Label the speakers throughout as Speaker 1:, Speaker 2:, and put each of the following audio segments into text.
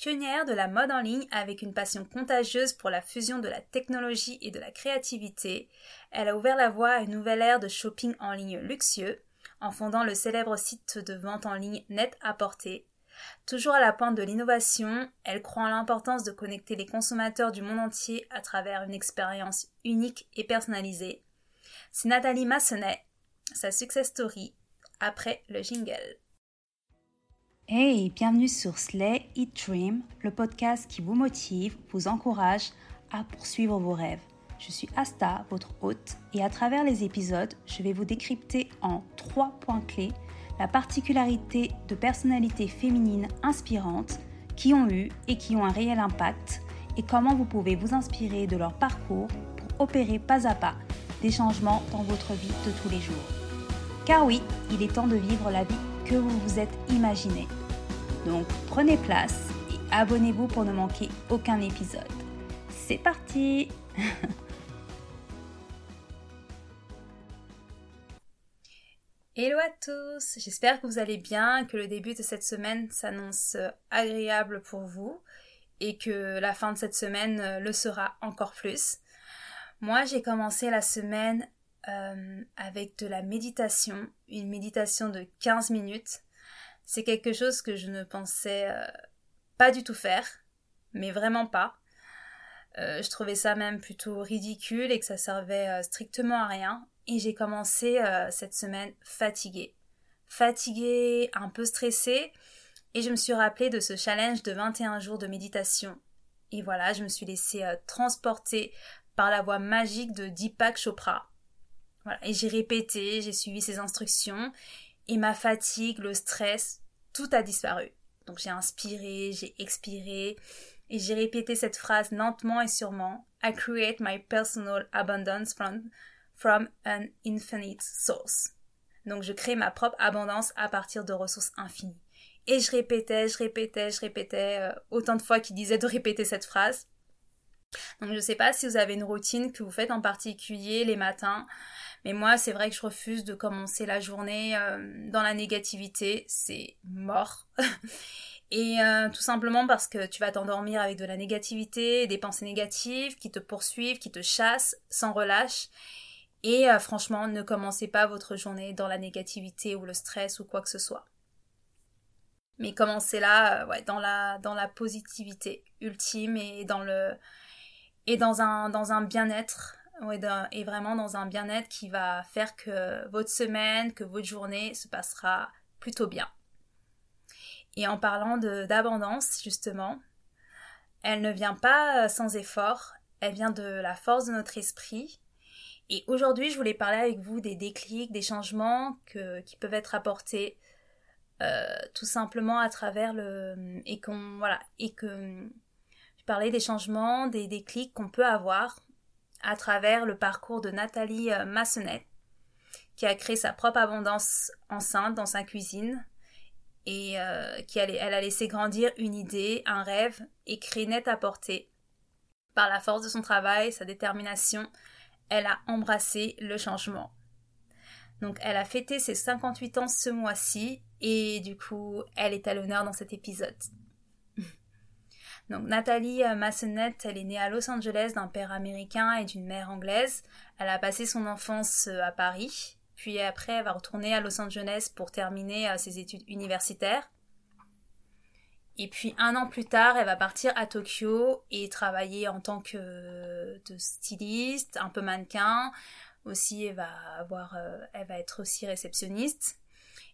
Speaker 1: Pionnière de la mode en ligne avec une passion contagieuse pour la fusion de la technologie et de la créativité, elle a ouvert la voie à une nouvelle ère de shopping en ligne luxueux en fondant le célèbre site de vente en ligne Net à Portée. Toujours à la pointe de l'innovation, elle croit en l'importance de connecter les consommateurs du monde entier à travers une expérience unique et personnalisée. C'est Nathalie Massenet, sa success story, après le jingle.
Speaker 2: Hey, bienvenue sur Slay Eat Dream, le podcast qui vous motive, vous encourage à poursuivre vos rêves. Je suis Asta, votre hôte, et à travers les épisodes, je vais vous décrypter en trois points clés la particularité de personnalités féminines inspirantes qui ont eu et qui ont un réel impact et comment vous pouvez vous inspirer de leur parcours pour opérer pas à pas des changements dans votre vie de tous les jours. Car oui, il est temps de vivre la vie que vous vous êtes imaginé. Donc prenez place et abonnez-vous pour ne manquer aucun épisode. C'est parti
Speaker 1: Hello à tous, j'espère que vous allez bien, que le début de cette semaine s'annonce agréable pour vous et que la fin de cette semaine le sera encore plus. Moi j'ai commencé la semaine euh, avec de la méditation, une méditation de 15 minutes c'est quelque chose que je ne pensais euh, pas du tout faire, mais vraiment pas. Euh, je trouvais ça même plutôt ridicule et que ça servait euh, strictement à rien. Et j'ai commencé cette semaine fatiguée. Fatiguée, un peu stressée. Et je me suis rappelée de ce challenge de 21 jours de méditation. Et voilà, je me suis laissée transporter par la voix magique de Deepak Chopra. Voilà, et j'ai répété, j'ai suivi ses instructions et ma fatigue, le stress, tout a disparu. Donc j'ai inspiré, j'ai expiré et j'ai répété cette phrase lentement et sûrement. I create my personal abundance from, from an infinite source. Donc je crée ma propre abondance à partir de ressources infinies. Et je répétais, je répétais, je répétais euh, autant de fois qu'il disait de répéter cette phrase. Donc je ne sais pas si vous avez une routine que vous faites en particulier les matins. Mais moi, c'est vrai que je refuse de commencer la journée euh, dans la négativité. C'est mort. Et euh, tout simplement parce que tu vas t'endormir avec de la négativité, des pensées négatives qui te poursuivent, qui te chassent sans relâche. Et euh, franchement, ne commencez pas votre journée dans la négativité ou le stress ou quoi que ce soit. Mais commencez-la ouais, dans, la, dans la positivité ultime et dans, le, et dans un bien-être et vraiment dans un bien-être qui va faire que votre semaine, que votre journée se passera plutôt bien. Et en parlant d'abondance, justement, elle ne vient pas sans effort, elle vient de la force de notre esprit. Et aujourd'hui, je voulais parler avec vous des déclics, des changements qui peuvent être apportés euh, tout simplement à travers le et qu'on voilà et que je parlais des changements, des déclics qu'on peut avoir à travers le parcours de Nathalie euh, Massenet, qui a créé sa propre abondance enceinte dans sa cuisine et euh, qui elle a laissé grandir une idée, un rêve et créé net à portée. Par la force de son travail, sa détermination, elle a embrassé le changement. Donc elle a fêté ses 58 ans ce mois-ci et du coup elle est à l'honneur dans cet épisode. Donc Nathalie euh, Massenet, elle est née à Los Angeles d'un père américain et d'une mère anglaise. Elle a passé son enfance euh, à Paris, puis après elle va retourner à Los Angeles pour terminer euh, ses études universitaires. Et puis un an plus tard, elle va partir à Tokyo et travailler en tant que styliste, un peu mannequin. Aussi, elle va avoir, elle va être aussi réceptionniste.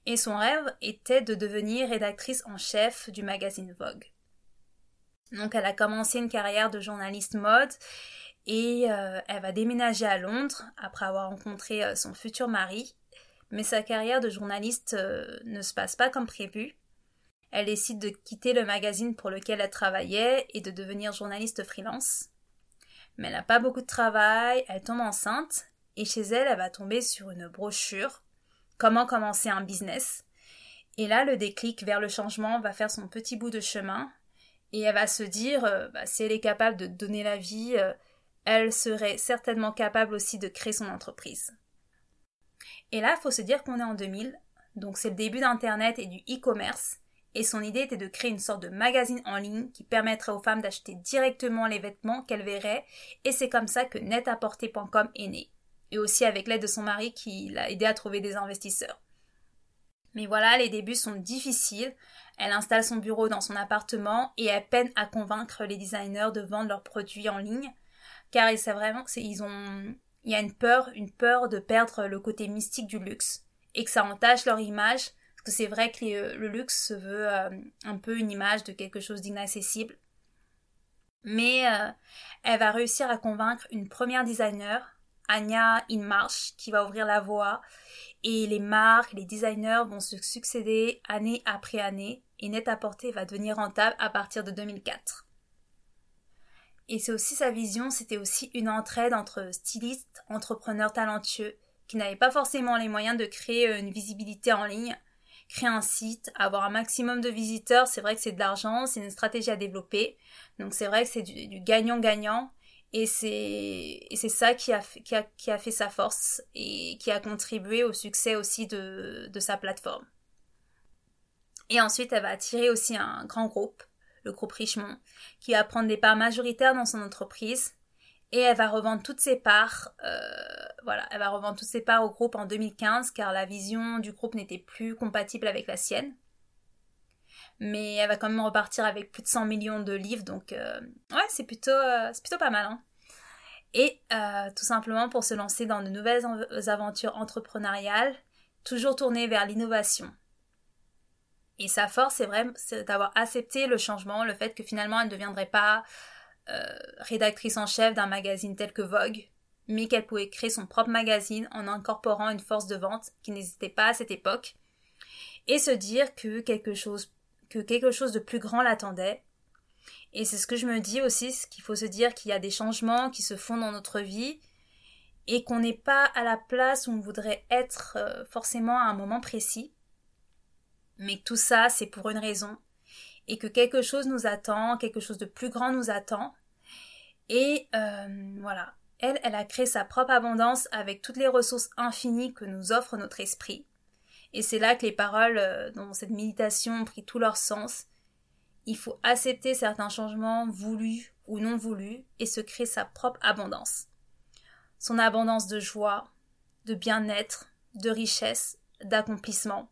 Speaker 1: Et son rêve était de devenir rédactrice en chef du magazine Vogue. Donc elle a commencé une carrière de journaliste mode et euh, elle va déménager à Londres après avoir rencontré euh, son futur mari. Mais sa carrière de journaliste euh, ne se passe pas comme prévu. Elle décide de quitter le magazine pour lequel elle travaillait et de devenir journaliste freelance. Mais elle n'a pas beaucoup de travail, elle tombe enceinte et chez elle, elle va tomber sur une brochure Comment commencer un business. Et là, le déclic vers le changement va faire son petit bout de chemin et elle va se dire, euh, bah, si elle est capable de donner la vie, euh, elle serait certainement capable aussi de créer son entreprise. Et là, il faut se dire qu'on est en 2000, donc c'est le début d'Internet et du e-commerce, Et son idée était de créer une sorte de magazine en ligne qui permettrait aux femmes d'acheter directement les vêtements qu'elles verraient. Et c'est comme ça que netaporter.com est né. Et aussi avec l'aide de son mari qui l'a aidé à trouver des investisseurs. Mais voilà, les débuts sont difficiles. Elle installe son bureau dans son appartement et elle peine à convaincre les designers de vendre leurs produits en ligne. Car c'est vraiment ils ont, il y a une peur, une peur de perdre le côté mystique du luxe et que ça entache leur image. Parce que c'est vrai que le luxe se veut euh, un peu une image de quelque chose d'inaccessible. Mais euh, elle va réussir à convaincre une première designer, Anya Inmarch, qui va ouvrir la voie et les marques, les designers vont se succéder année après année et Net-à-Porter va devenir rentable à partir de 2004. Et c'est aussi sa vision, c'était aussi une entraide entre stylistes, entrepreneurs talentueux qui n'avaient pas forcément les moyens de créer euh, une visibilité en ligne, créer un site, avoir un maximum de visiteurs, c'est vrai que c'est de l'argent, c'est une stratégie à développer. Donc c'est vrai que c'est du gagnant-gagnant et c'est ça qui a, qui, a, qui a, fait sa force et qui a contribué au succès aussi de, de sa plateforme. Et ensuite, elle va attirer aussi un grand groupe, le groupe Richemont, qui va prendre des parts majoritaires dans son entreprise. Et elle va revendre toutes ses parts, euh, voilà, elle va revendre toutes ses parts au groupe en 2015 car la vision du groupe n'était plus compatible avec la sienne mais elle va quand même repartir avec plus de 100 millions de livres, donc euh, ouais, c'est plutôt, euh, plutôt pas mal. Hein. Et euh, tout simplement pour se lancer dans de nouvelles aventures entrepreneuriales, toujours tournées vers l'innovation. Et sa force, c'est vrai, c'est d'avoir accepté le changement, le fait que finalement elle ne deviendrait pas rédactrice en chef d'un magazine tel que Vogue, mais qu'elle pouvait créer son propre magazine en incorporant une force de vente qui n'existait pas à cette époque, et se dire que quelque chose que quelque chose de plus grand l'attendait. Et c'est ce que je me dis aussi, qu'il faut se dire qu'il y a des changements qui se font dans notre vie et qu'on n'est pas à la place où on voudrait être euh, forcément à un moment précis, mais tout ça c'est pour une raison et que quelque chose nous attend, quelque chose de plus grand nous attend. Et euh, voilà, elle, elle a créé sa propre abondance avec toutes les ressources infinies que nous offre notre esprit. Et c'est là que les paroles euh, dans cette méditation ont pris tout leur sens. Il faut accepter certains changements voulus ou non voulus et se créer sa propre abondance. Son abondance de joie, de bien-être, de richesse, d'accomplissement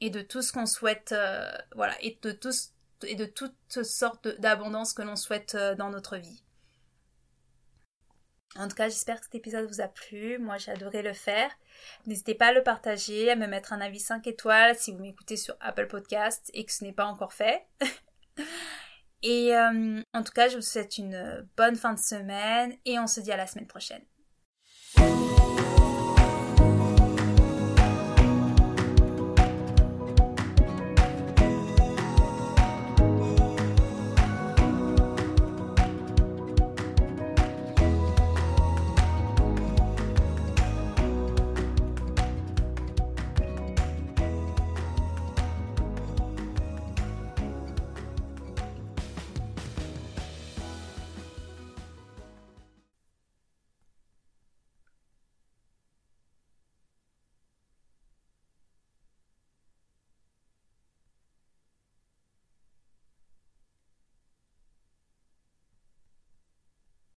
Speaker 1: et de tout ce qu'on souhaite, euh, voilà, et de, toutes sortes d'abondance que l'on souhaite euh, dans notre vie. En tout cas, j'espère que cet épisode vous a plu. Moi, j'ai adoré le faire. N'hésitez pas à le partager, à me mettre un avis 5 étoiles si vous m'écoutez sur Apple Podcast et que ce n'est pas encore fait. et euh, en tout cas, je vous souhaite une bonne fin de semaine et on se dit à la semaine prochaine.